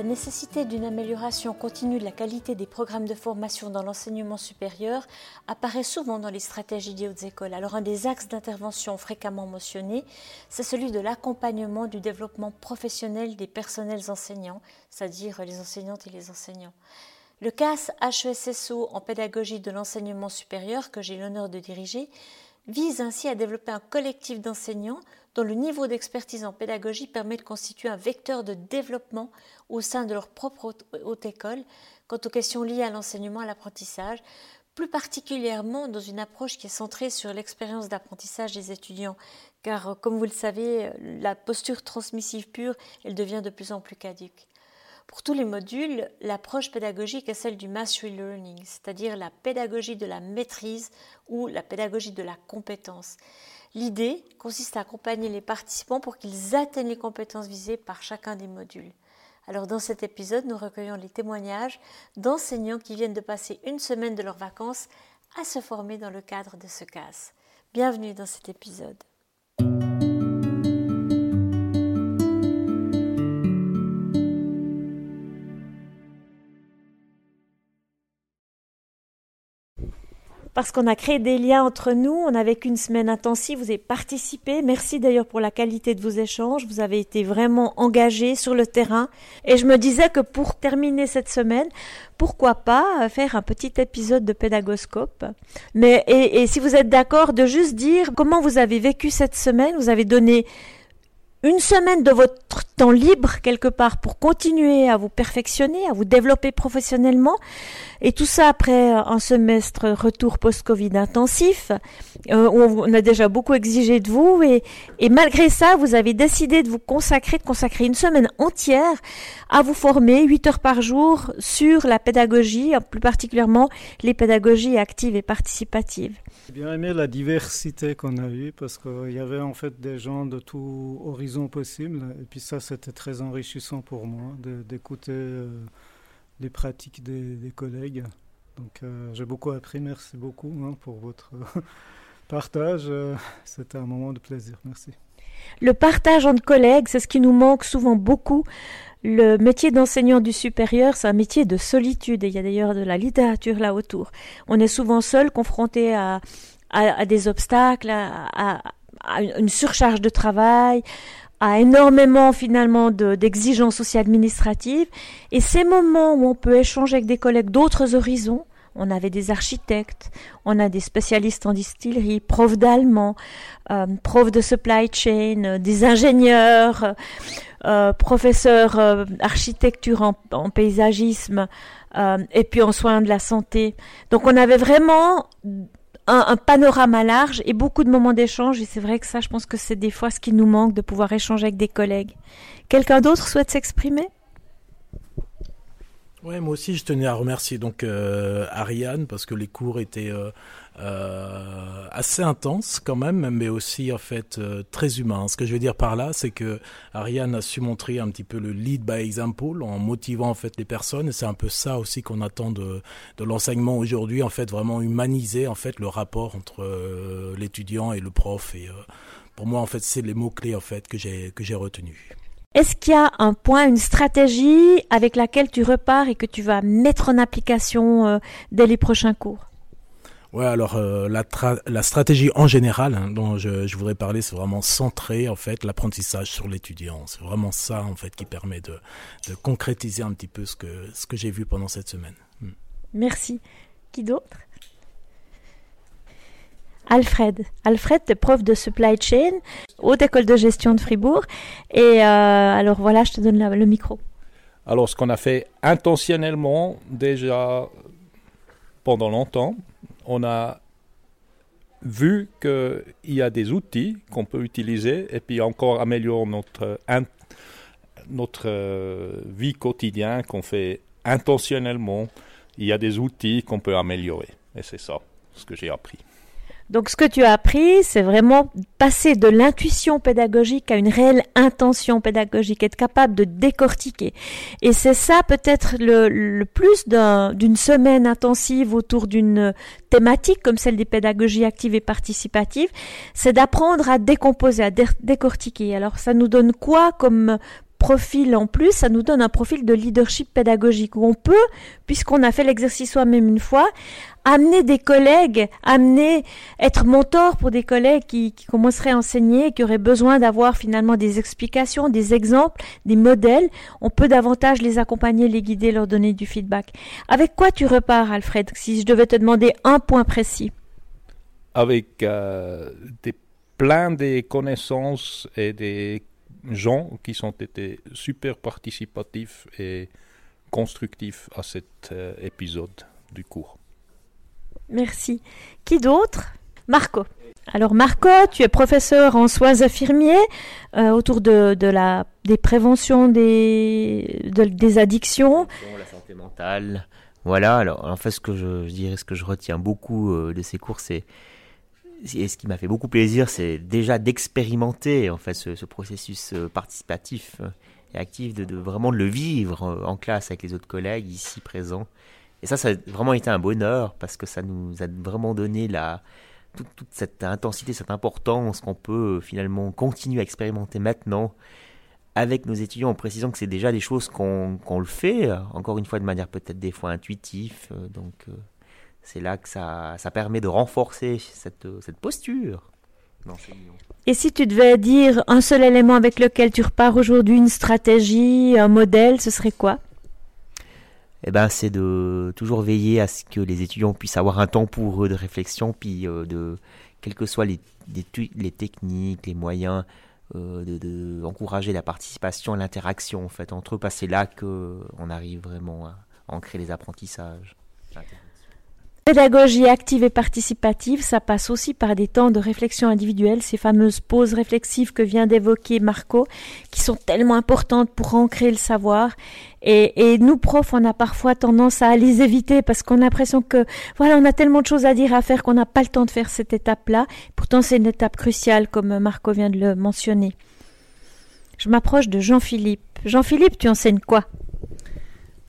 La nécessité d'une amélioration continue de la qualité des programmes de formation dans l'enseignement supérieur apparaît souvent dans les stratégies des hautes écoles. Alors un des axes d'intervention fréquemment mentionnés, c'est celui de l'accompagnement du développement professionnel des personnels enseignants, c'est-à-dire les enseignantes et les enseignants. Le CAS HESSO en pédagogie de l'enseignement supérieur que j'ai l'honneur de diriger vise ainsi à développer un collectif d'enseignants dont le niveau d'expertise en pédagogie permet de constituer un vecteur de développement au sein de leur propre haute école quant aux questions liées à l'enseignement et à l'apprentissage, plus particulièrement dans une approche qui est centrée sur l'expérience d'apprentissage des étudiants, car comme vous le savez, la posture transmissive pure, elle devient de plus en plus caduque. Pour tous les modules, l'approche pédagogique est celle du mastery learning, c'est-à-dire la pédagogie de la maîtrise ou la pédagogie de la compétence. L'idée consiste à accompagner les participants pour qu'ils atteignent les compétences visées par chacun des modules. Alors dans cet épisode, nous recueillons les témoignages d'enseignants qui viennent de passer une semaine de leurs vacances à se former dans le cadre de ce CAS. Bienvenue dans cet épisode. Parce qu'on a créé des liens entre nous. On a vécu une semaine intensive. Vous avez participé. Merci d'ailleurs pour la qualité de vos échanges. Vous avez été vraiment engagés sur le terrain. Et je me disais que pour terminer cette semaine, pourquoi pas faire un petit épisode de pédagoscope. Mais, et, et si vous êtes d'accord, de juste dire comment vous avez vécu cette semaine. Vous avez donné une semaine de votre temps libre quelque part pour continuer à vous perfectionner, à vous développer professionnellement. Et tout ça après un semestre retour post-Covid intensif, euh, où on a déjà beaucoup exigé de vous. Et, et malgré ça, vous avez décidé de vous consacrer, de consacrer une semaine entière à vous former 8 heures par jour sur la pédagogie, plus particulièrement les pédagogies actives et participatives. J'ai bien aimé la diversité qu'on a eue parce qu'il y avait en fait des gens de tout horizon possible. Et puis ça, c'était très enrichissant pour moi d'écouter euh, les pratiques des, collègues. Donc euh, j'ai beaucoup appris. Merci beaucoup hein, pour votre partage. C'était un moment de plaisir. Merci. Le partage entre collègues, c'est ce qui nous manque souvent beaucoup. Le métier d'enseignant du supérieur, c'est un métier de solitude. Et il y a d'ailleurs de la littérature là autour. On est souvent seul, confronté à, à, des obstacles, à, à, une surcharge de travail, à énormément finalement d'exigences aussi administratives. Et ces moments où on peut échanger avec des collègues d'autres horizons, on avait des architectes, on a des spécialistes en distillerie, profs d'allemand, euh, profs de supply chain, euh, des ingénieurs, euh, professeurs euh, architecture en, paysagisme, et puis en soins de la santé. Donc on avait vraiment un, un, panorama large et beaucoup de moments d'échange. Et c'est vrai que ça, je pense que c'est des fois ce qui nous manque de pouvoir échanger avec des collègues. Quelqu'un d'autre souhaite s'exprimer? Ouais, moi aussi, je tenais à remercier donc euh, Ariane parce que les cours étaient euh, euh, assez intenses quand même, mais aussi en fait euh, très humains. Ce que je veux dire par là, c'est que Ariane a su montrer un petit peu le lead by example en motivant en fait les personnes. Et c'est un peu ça aussi qu'on attend de, de l'enseignement aujourd'hui, en fait, vraiment humaniser en fait le rapport entre euh, l'étudiant et le prof. Et pour moi, en fait, c'est les mots clés en fait que j'ai que j'ai retenus. Est-ce qu'il y a un point, une stratégie avec laquelle tu repars et que tu vas mettre en application euh, dès les prochains cours? Ouais, alors euh, la, la, stratégie en général hein, dont je, je, voudrais parler, c'est vraiment centrer en fait l'apprentissage sur l'étudiant. C'est vraiment ça en fait qui permet de, de, concrétiser un petit peu ce que ce que j'ai vu pendant cette semaine. Hmm. Merci. Qui d'autre? Alfred. Alfred, tu es prof de supply chain, haute école de gestion de Fribourg. Et euh, alors voilà, je te donne la, le micro. Alors, ce qu'on a fait intentionnellement déjà pendant longtemps, on a vu qu'il y a des outils qu'on peut utiliser et puis encore améliorer notre, notre euh, vie quotidienne qu'on fait intentionnellement. Il y a des outils qu'on peut améliorer. Et c'est ça ce que j'ai appris. Donc ce que tu as appris, c'est vraiment passer de l'intuition pédagogique à une réelle intention pédagogique, être capable de décortiquer. Et c'est ça peut-être le, plus d'une semaine intensive autour d'une thématique comme celle des pédagogies actives et participatives, c'est d'apprendre à décomposer, à décortiquer. Alors ça nous donne quoi comme profil en plus, ça nous donne un profil de leadership pédagogique où on peut, puisqu'on a fait l'exercice soi-même une fois, amener des collègues, amener, être mentor pour des collègues qui, commenceraient à enseigner, qui auraient besoin d'avoir finalement des explications, des exemples, des modèles. On peut davantage les accompagner, les guider, leur donner du feedback. Avec quoi tu repars, Alfred, si je devais te demander un point précis? Avec euh, des, plein de connaissances et des gens qui sont été super participatifs et constructifs à cet euh, épisode du cours. Merci. Qui d'autre? Marco. Alors Marco, tu es professeur en soins infirmiers euh, autour de, de, la, des préventions des, de, des addictions. La santé mentale. Voilà, alors en fait ce que je, je dirais, ce que je retiens beaucoup euh, de ces cours, c'est et ce qui m'a fait beaucoup plaisir, c'est déjà d'expérimenter en fait ce, ce processus euh, participatif euh, et actif, de, vraiment le vivre euh, en classe avec les autres collègues ici présents. Et ça, ça a vraiment été un bonheur parce que ça nous a vraiment donné la, toute, cette intensité, cette importance qu'on peut finalement continuer à expérimenter maintenant avec nos étudiants en précisant que c'est déjà des choses qu'on qu le fait, encore une fois de manière peut-être des fois intuitive. Donc c'est là que ça, ça, permet de renforcer cette, cette posture. Et si tu devais dire un seul élément avec lequel tu repars aujourd'hui, une stratégie, un modèle, ce serait quoi? Eh ben, c'est de toujours veiller à ce que les étudiants puissent avoir un temps pour eux de réflexion, puis euh, de, quelles que soient les, les, les techniques, les moyens, euh, de, de, encourager la participation, l'interaction en fait entre eux, parce que c'est là qu'on arrive vraiment à ancrer les apprentissages. Pédagogie active et participative, ça passe aussi par des temps de réflexion individuelle, ces fameuses pauses réflexives que vient d'évoquer Marco, qui sont tellement importantes pour ancrer le savoir. Et, nous, profs, on a parfois tendance à les éviter parce qu'on a l'impression que, voilà, on a tellement de choses à dire, à faire qu'on n'a pas le temps de faire cette étape-là. Pourtant, c'est une étape cruciale, comme Marco vient de le mentionner. Je m'approche de Jean-Philippe. Jean-Philippe, tu enseignes quoi?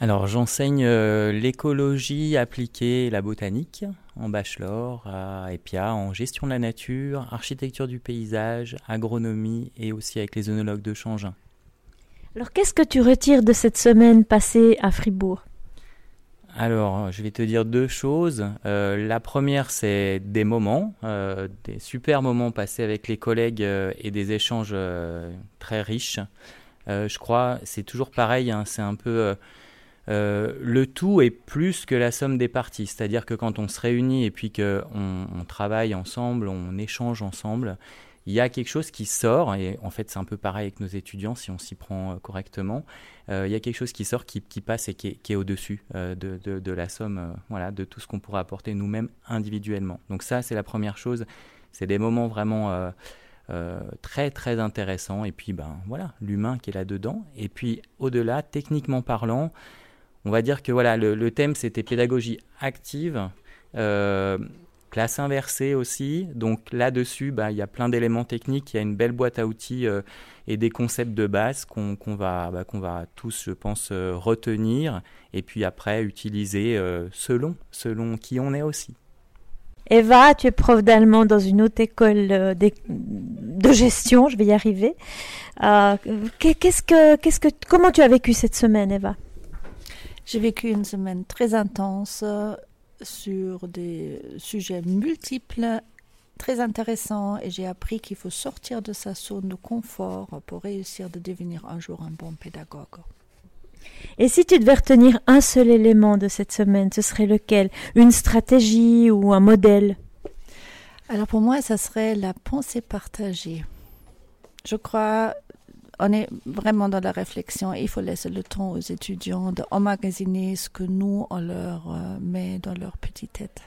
Alors j'enseigne euh, l'écologie appliquée et la botanique en bachelor à EPIA en gestion de la nature, architecture du paysage, agronomie et aussi avec les œnologues de Changin. Alors qu'est-ce que tu retires de cette semaine passée à Fribourg? Alors, je vais te dire deux choses. Euh, la première, c'est des moments, euh, des super moments passés avec les collègues euh, et des échanges très riches. je crois, c'est toujours pareil, hein, c'est un peu euh, le tout est plus que la somme des parties. C'est-à-dire que quand on se réunit et puis qu'on on travaille ensemble, on échange ensemble, il y a quelque chose qui sort, et en fait c'est un peu pareil avec nos étudiants si on s'y prend euh, correctement, euh, il y a quelque chose qui sort, qui, passe et qui est, au-dessus de, la somme, voilà, de tout ce qu'on pourrait apporter nous-mêmes individuellement. Donc ça c'est la première chose, c'est des moments vraiment très très intéressants, et puis ben voilà, l'humain qui est là-dedans, et puis au-delà, techniquement parlant, on va dire que voilà, le, thème c'était pédagogie active, euh, classe inversée aussi. Donc là-dessus, bah, il y a plein d'éléments techniques, il y a une belle boîte à outils euh, et des concepts de base qu'on qu va, bah, qu'on va tous, je pense, euh, retenir et puis après utiliser selon, selon qui on est aussi. Eva, tu es prof d'allemand dans une haute école de, gestion, je vais y arriver. Euh, qu'est-ce que, qu'est-ce que, comment tu as vécu cette semaine, Eva? J'ai vécu une semaine très intense sur des sujets multiples, très intéressants, et j'ai appris qu'il faut sortir de sa zone de confort pour réussir de devenir un jour un bon pédagogue. Et si tu devais retenir un seul élément de cette semaine, ce serait lequel? Une stratégie ou un modèle? Alors pour moi, ça serait la pensée partagée. Je crois on est vraiment dans la réflexion. Il faut laisser le temps aux étudiants d'emmagasiner ce que nous, on leur euh, met dans leur petite tête.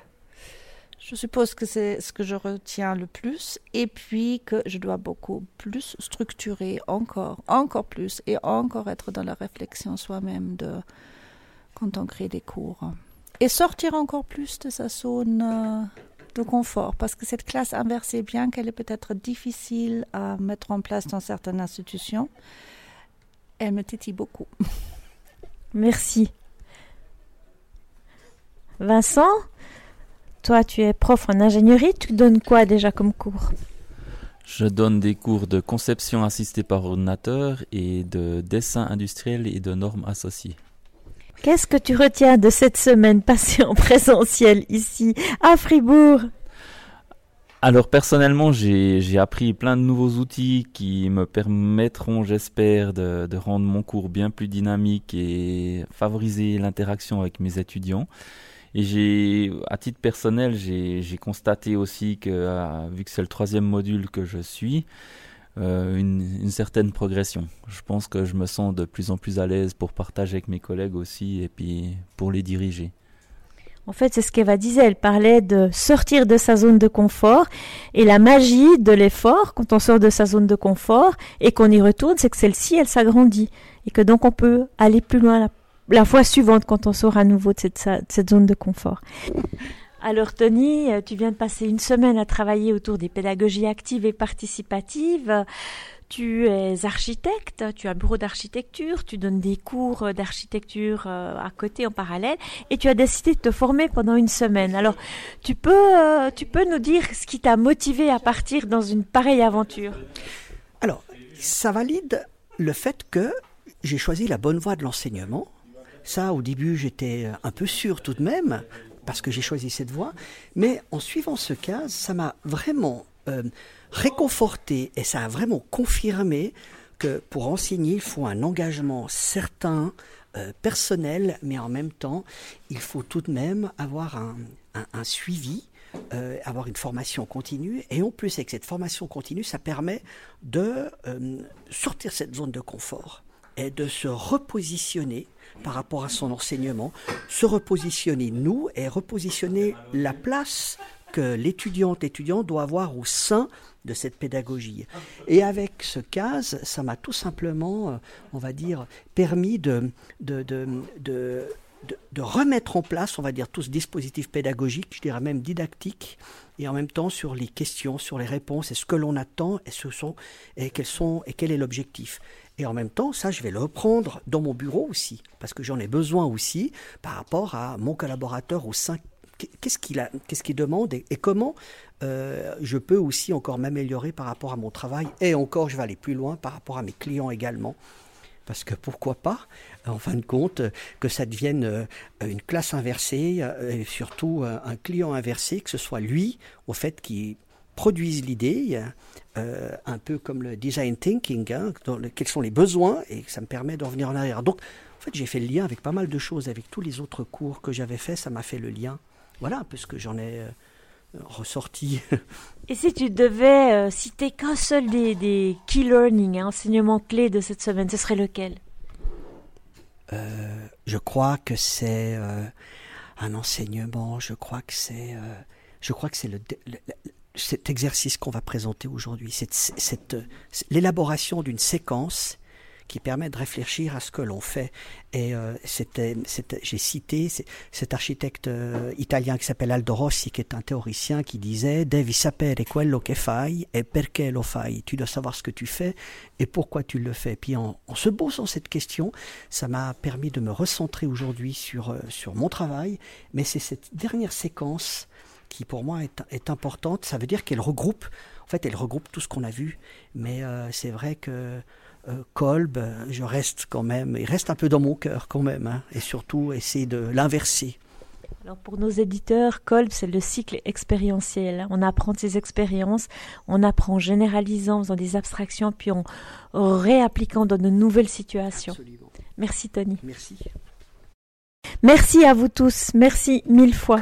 Je suppose que c'est ce que je retiens le plus. Et puis que je dois beaucoup plus structurer encore, encore plus, et encore être dans la réflexion soi-même de quand on crée des cours. Et sortir encore plus de sa zone. De confort parce que cette classe inversée, bien qu'elle est peut-être difficile à mettre en place dans certaines institutions, elle me titille beaucoup. Merci. Vincent, toi tu es prof en ingénierie, tu donnes quoi déjà comme cours? Je donne des cours de conception assistée par ordinateur et de dessin industriel et de normes associées. Qu'est-ce que tu retiens de cette semaine passée en présentiel ici à Fribourg? Alors personnellement, j'ai appris plein de nouveaux outils qui me permettront, j'espère, de, rendre mon cours bien plus dynamique et favoriser l'interaction avec mes étudiants. Et j'ai, à titre personnel, j'ai constaté aussi que, euh, vu que c'est le troisième module que je suis, euh, une, certaine progression. Je pense que je me sens de plus en plus à l'aise pour partager avec mes collègues aussi et puis pour les diriger. En fait, c'est ce qu'Eva disait. Elle parlait de sortir de sa zone de confort. Et la magie de l'effort, quand on sort de sa zone de confort et qu'on y retourne, c'est que celle-ci, elle s'agrandit. Et que donc on peut aller plus loin la, fois suivante quand on sort à nouveau de cette zone de confort. Alors Tony, tu viens de passer une semaine à travailler autour des pédagogies actives et participatives. Tu es architecte, tu as un bureau d'architecture, tu donnes des cours d'architecture euh, à côté en parallèle et tu as décidé de te former pendant une semaine. Alors, tu peux, euh, tu peux nous dire ce qui t'a motivé à partir dans une pareille aventure? Alors, ça valide le fait que j'ai choisi la bonne voie de l'enseignement. Ça, au début, j'étais un peu sûr tout de même parce que j'ai choisi cette voie. Mais en suivant ce cas, ça m'a vraiment euh, réconforté et ça a vraiment confirmé que pour enseigner, il faut un engagement certain, euh, personnel, mais en même temps, il faut tout de même avoir un, suivi, euh, avoir une formation continue. Et en plus, avec cette formation continue, ça permet de euh, sortir cette zone de confort de se repositionner par rapport à son enseignement, se repositionner nous et repositionner la place que l'étudiante, l'étudiant doit avoir au sein de cette pédagogie. Et avec ce cas, ça m'a tout simplement, euh, on va dire, permis de, remettre en place, on va dire, tout ce dispositif pédagogique, je dirais même didactique, et en même temps sur les questions, sur les réponses, et ce que l'on attend, ce sont, et quels sont, et quel est l'objectif. Et en même temps, ça, je vais le reprendre dans mon bureau aussi, parce que j'en ai besoin aussi par rapport à mon collaborateur au sein. Qu'est-ce qu'il qu'est-ce qu'il demande et, comment euh, je peux aussi encore m'améliorer par rapport à mon travail et encore je vais aller plus loin par rapport à mes clients également. Parce que pourquoi pas en fin de compte que ça devienne euh, une classe inversée euh, et surtout un client inversé que ce soit lui au fait qui produise l'idée un peu comme le design thinking hein, quels sont les besoins et ça me permet de revenir en arrière. Donc en fait j'ai fait le lien avec pas mal de choses avec tous les autres cours que j'avais fait ça m'a fait le lien. Voilà un peu ce que j'en ai euh, ressorti. Et si tu devais euh, citer qu'un seul des, des key learning, hein, enseignements clés de cette semaine, ce serait lequel? Euh, Je crois que c'est un enseignement, je crois que c'est je crois que c'est le, cet exercice qu'on va présenter aujourd'hui, cette l'élaboration d'une séquence qui permet de réfléchir à ce que l'on fait. Et euh, c'était, j'ai cité cet architecte euh, italien qui s'appelle Aldo Rossi, qui est un théoricien, qui disait Devi sapere quello che fai e perché lo fai. Tu dois savoir ce que tu fais et pourquoi tu le fais. Puis en, se posant cette question, ça m'a permis de me recentrer aujourd'hui sur, euh, sur mon travail. Mais c'est cette dernière séquence qui pour moi est, est importante. Ça veut dire qu'elle regroupe, en fait, elle regroupe tout ce qu'on a vu. Mais c'est vrai que euh, Kolb, je reste quand même, il reste un peu dans mon cœur quand même, hein, et surtout essayer de l'inverser. Alors pour nos éditeurs, Kolb, c'est le cycle expérientiel. On apprend ses expériences, on apprend en généralisant, en faisant des abstractions, puis en réappliquant dans de nouvelles situations. Merci Tony. Merci. Merci à vous tous. Merci mille fois.